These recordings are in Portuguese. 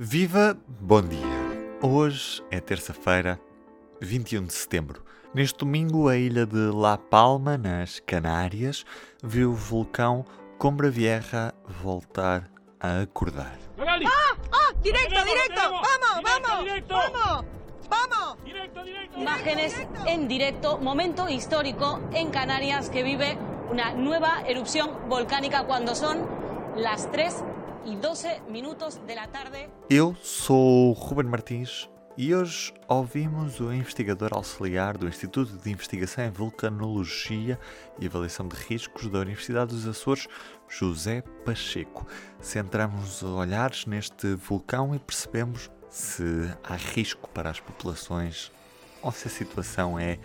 Viva, bom dia! Hoje é terça-feira, 21 de setembro. Neste domingo, a ilha de La Palma, nas Canárias, viu o vulcão Combra Vieja voltar a acordar. ¡Ah! ¡Ah! ¡Directo, directo! ¡Vamos, vamos! ¡Vamos! ¡Vamos! Imágenes en directo, momento histórico en Canarias que vive una nueva erupción volcánica cuando son las 3 y 12 minutos de la tarde. Eu sou Ruben Martins e hoje ouvimos o investigador auxiliar do Instituto de Investigação em Vulcanologia e Avaliação de Riscos da Universidade dos Açores, José Pacheco. Centramos olhares neste vulcão e percebemos se há risco para as populações ou se a situação é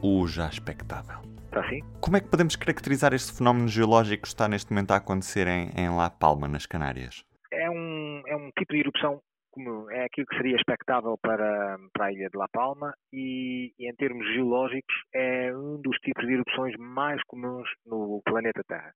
o já expectável. Está assim? Como é que podemos caracterizar este fenómeno geológico que está neste momento a acontecer em, em La Palma, nas Canárias? É um, é um tipo de erupção como é aquilo que seria expectável para, para a ilha de La Palma e, e, em termos geológicos é um dos tipos de erupções mais comuns no planeta Terra.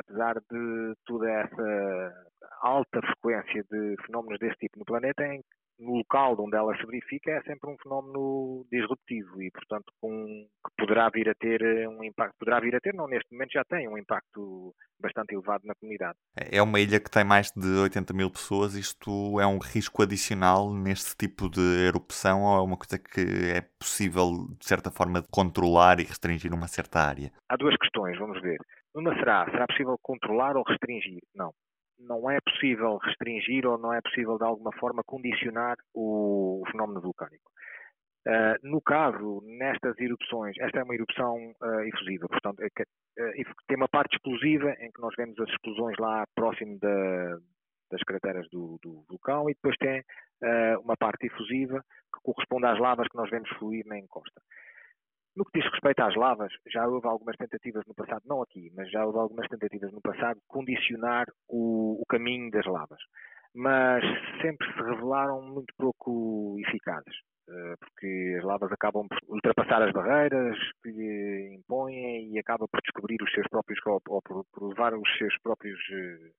Apesar de toda essa alta frequência de fenómenos desse tipo no planeta, em no local onde ela se verifica é sempre um fenómeno disruptivo e, portanto, com, que poderá vir a ter um impacto, poderá vir a ter, não, neste momento já tem um impacto bastante elevado na comunidade. É uma ilha que tem mais de 80 mil pessoas, isto é um risco adicional neste tipo de erupção ou é uma coisa que é possível, de certa forma, controlar e restringir uma certa área? Há duas questões, vamos ver. Uma será, será possível controlar ou restringir? Não não é possível restringir ou não é possível de alguma forma condicionar o, fenómeno vulcânico. Uh, no caso, nestas erupções, esta é uma erupção uh, efusiva, portanto, é que, uh, tem uma parte explosiva em que nós vemos as explosões lá próximo da, das crateras do, do, vulcão e depois tem uma parte efusiva que corresponde às lavas que nós vemos fluir na encosta. No que diz respeito às lavas, já houve algumas tentativas no passado, não aqui, mas já houve algumas tentativas no passado de condicionar o, o caminho das lavas. Mas sempre se revelaram muito pouco eficazes eh, porque as lavas acabam por ultrapassar as barreiras que lhe impõem e acaba por descobrir os seus próprios ou por, por levar os seus próprios eh,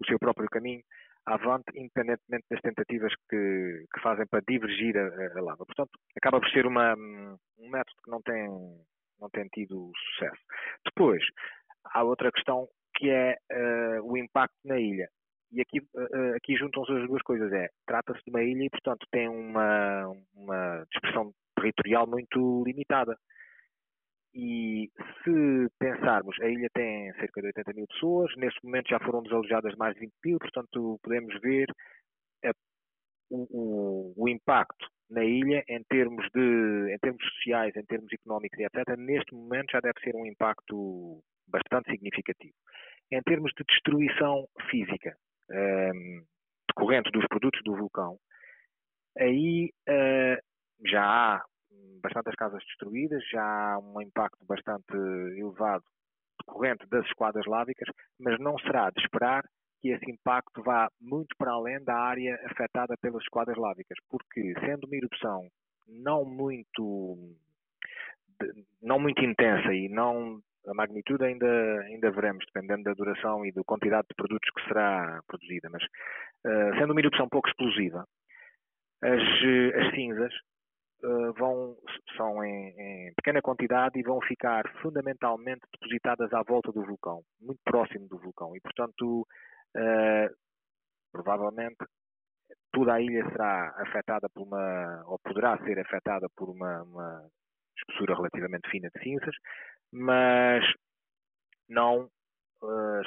o seu próprio caminho avante, independentemente das tentativas que, que fazem para divergir a, a, lava. Portanto, acaba por ser uma, método que não tem, não tem tido sucesso. Depois, há outra questão que é uh, o impacto na ilha. E aqui, uh, aqui juntam-se as duas coisas. É, trata-se de uma ilha e, portanto, tem uma, uma dispersão territorial muito limitada. E se pensarmos, a ilha tem cerca de 80 mil pessoas, neste momento já foram desalojadas mais de 20 mil, portanto podemos ver a, o, o, o, impacto na ilha em termos, de, em termos sociais, em termos económicos e etc., neste momento já deve ser um impacto bastante significativo. Em termos de destruição física um, ehm, decorrente dos produtos do vulcão, aí uh, já há bastantes casas destruídas, já há um impacto bastante elevado decorrente das esquadras lávicas, mas não será de esperar que esse impacto vá muito para além da área afetada pelas esquadras lávicas, porque sendo uma erupção não muito não muito intensa e não a magnitude ainda ainda veremos dependendo da duração e da quantidade de produtos que será produzida, mas uh, sendo uma erupção pouco explosiva, as, as cinzas uh, vão, são em, em, pequena quantidade e vão ficar fundamentalmente depositadas à volta do vulcão, muito próximo do vulcão. E, portanto, uh, provavelmente toda a ilha será afetada por uma, ou poderá ser afetada por uma, uma espessura relativamente fina de cinzas, mas não uh,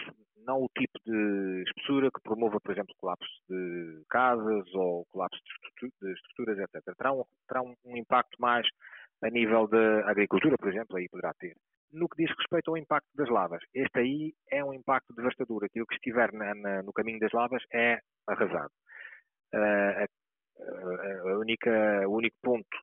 não o tipo de espessura que promova, por exemplo, colapso de casas ou colapso de estruturas, etc. Terá um, terá um impacto mais a nível da agricultura, por exemplo, aí poderá ter. No que diz respeito ao impacto das lavas, este aí é um impacto devastador. Aquilo que estiver na, na, no caminho das lavas é arrasado. Uh, a, a única, o único ponto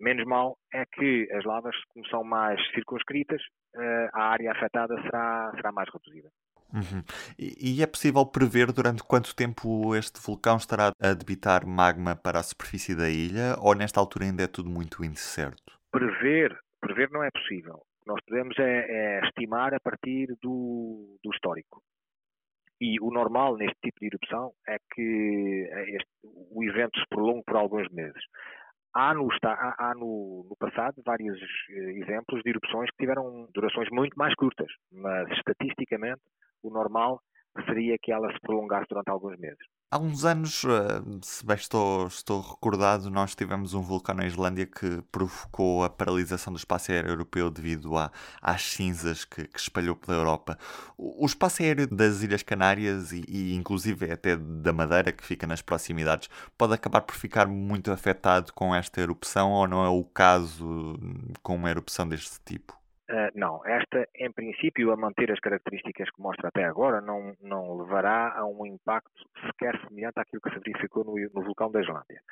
menos mal é que as lavas, como são mais circunscritas, uh, a área afetada será, será mais reduzida. Uhum. E, e, é possível prever durante quanto tempo este vulcão estará a debitar magma para a superfície da ilha ou nesta altura ainda é tudo muito incerto? Prever, prever não é possível. O que nós podemos é, é estimar a partir do, do histórico. E o normal neste tipo de erupção é que este, o evento se prolongue por alguns meses. Há, no, há, há no, no, passado vários exemplos de erupções que tiveram durações muito mais curtas, mas estatisticamente o normal seria que ela se prolongasse durante alguns meses. Há uns anos, eh, se bem estou, estou recordado, nós tivemos um vulcão na Islândia que provocou a paralisação do espaço aéreo europeu devido a, às cinzas que, que, espalhou pela Europa. O, espaço aéreo das Ilhas Canárias e, e, inclusive até da Madeira, que fica nas proximidades, pode acabar por ficar muito afetado com esta erupção ou não é o caso com uma erupção deste tipo? Uh, não, esta, em princípio, a manter as características que mostra até agora, não, não levará a um impacto sequer semelhante àquilo que se verificou no, no vulcão da Islândia.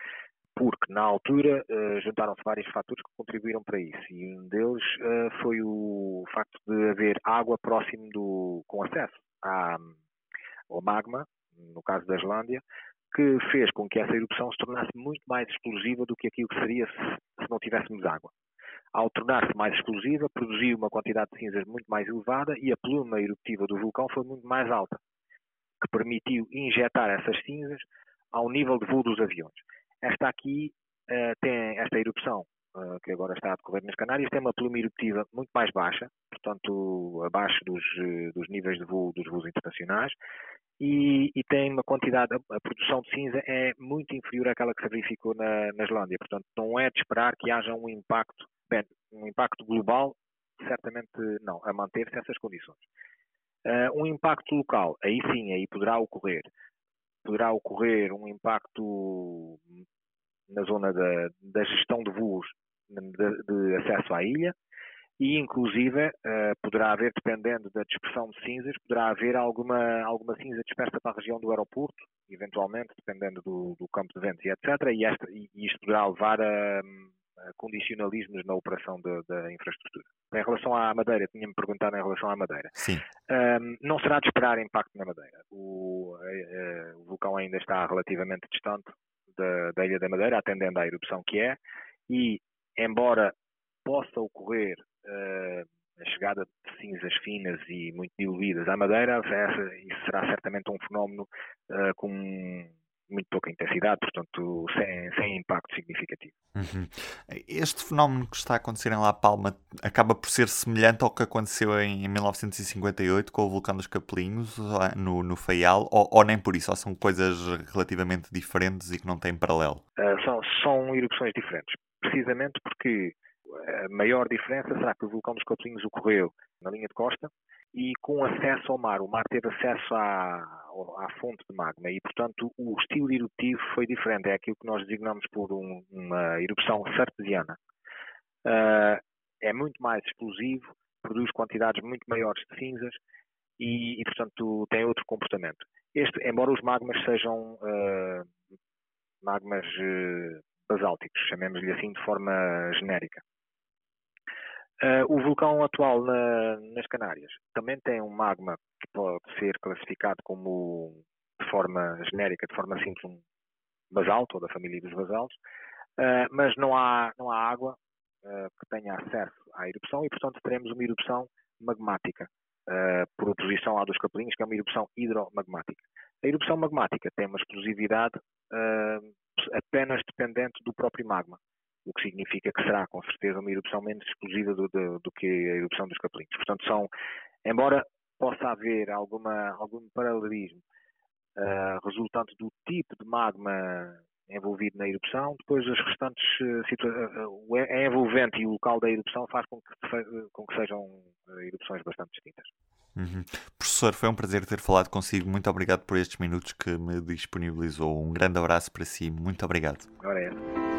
Porque, na altura, uh, juntaram-se vários fatores que contribuíram para isso. E um deles uh, foi o facto de haver água próximo do, com acesso à, ao magma, no caso da Islândia, que fez com que essa erupção se tornasse muito mais explosiva do que aquilo que seria se, se não tivéssemos água ao tornar-se mais explosiva, produziu uma quantidade de cinzas muito mais elevada e a pluma eruptiva do vulcão foi muito mais alta, que permitiu injetar essas cinzas ao nível de voo dos aviões. Esta aqui uh, tem esta erupção uh, que agora está a decorrer nas Canárias, tem uma pluma eruptiva muito mais baixa, portanto abaixo dos, uh, dos níveis de voo dos voos internacionais, e, e, tem uma quantidade, a, a, produção de cinza é muito inferior àquela que se verificou na, na Islândia, portanto não é de esperar que haja um impacto um impacto global, certamente não, a manter-se essas condições. Uh, um impacto local, aí sim, aí poderá ocorrer. Poderá ocorrer um impacto na zona da, da gestão de voos de, de, acesso à ilha e, inclusive, uh, poderá haver, dependendo da dispersão de cinzas, poderá haver alguma, alguma cinza dispersa para a região do aeroporto, eventualmente, dependendo do, do campo de ventos e etc. E, esta, e isto poderá levar a condicionalismos na operação da infraestrutura. Em relação à Madeira, tinha-me perguntado em relação à Madeira. Sim. Um, não será de esperar impacto na Madeira. O, o vulcão ainda está relativamente distante da, da, Ilha da Madeira, atendendo à erupção que é, e embora possa ocorrer uh, a chegada de cinzas finas e muito diluídas à Madeira, essa, isso será certamente um fenómeno uh, com muito pouca intensidade, portanto, sem, sem impacto significativo. Uhum. Este fenómeno que está a acontecer em La Palma acaba por ser semelhante ao que aconteceu em 1958 com o vulcão dos Capelinhos, no, no Faial, ou, ou, nem por isso, ou são coisas relativamente diferentes e que não têm paralelo? Uh, são, são erupções diferentes, precisamente porque a maior diferença será que o vulcão dos Capelinhos ocorreu na linha de costa, e com acesso ao mar. O mar teve acesso à, à fonte de magma e, portanto, o estilo eruptivo foi diferente. É aquilo que nós designamos por um, uma erupção sartesiana. Uh, é muito mais explosivo, produz quantidades muito maiores de cinzas e, e portanto, tem outro comportamento. Este, embora os magmas sejam uh, magmas uh, basálticos, chamemos-lhe assim de forma genérica. Uh, o vulcão atual na, nas Canárias também tem um magma que pode ser classificado como, de forma genérica, de forma simples, um basalto, ou da família dos basaltos, uh, mas não há, não há água uh, que tenha acesso à erupção e, portanto, teremos uma erupção magmática, por oposição à dos capelinhos, que é uma erupção hidromagmática. A erupção magmática tem uma explosividade apenas dependente do próprio magma o que significa que será com certeza uma erupção menos explosiva do, do, do que a erupção dos capelinhos. Portanto, são, embora possa haver alguma, algum paralelismo uh, resultante do tipo de magma envolvido na erupção, depois as restantes uh, uh, a envolvente e o local da erupção faz com que, com que sejam erupções bastante distintas. Uhum. Professor, foi um prazer ter falado consigo. Muito obrigado por estes minutos que me disponibilizou. Um grande abraço para si. Muito obrigado. É.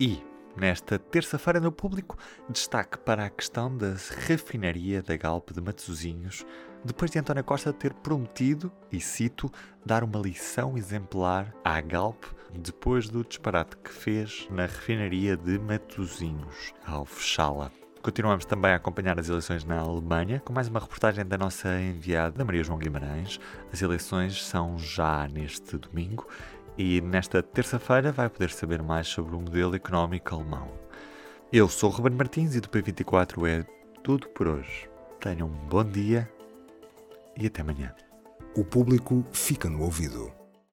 E, nesta terça-feira no público, destaque para a questão da refinaria da Galp de Matosinhos, depois de António Costa ter prometido, e cito, dar uma lição exemplar à Galp depois do disparate que fez na refinaria de Matosinhos, ao fechá-la. Continuamos também a acompanhar as eleições na Alemanha, com mais uma reportagem da nossa enviada, Maria João Guimarães. As eleições são já neste domingo e nesta terça-feira vai poder saber mais sobre o modelo económico alemão. Eu sou o Ruben Martins e do P24 é tudo por hoje. Tenham um bom dia e até amanhã. O público fica no ouvido.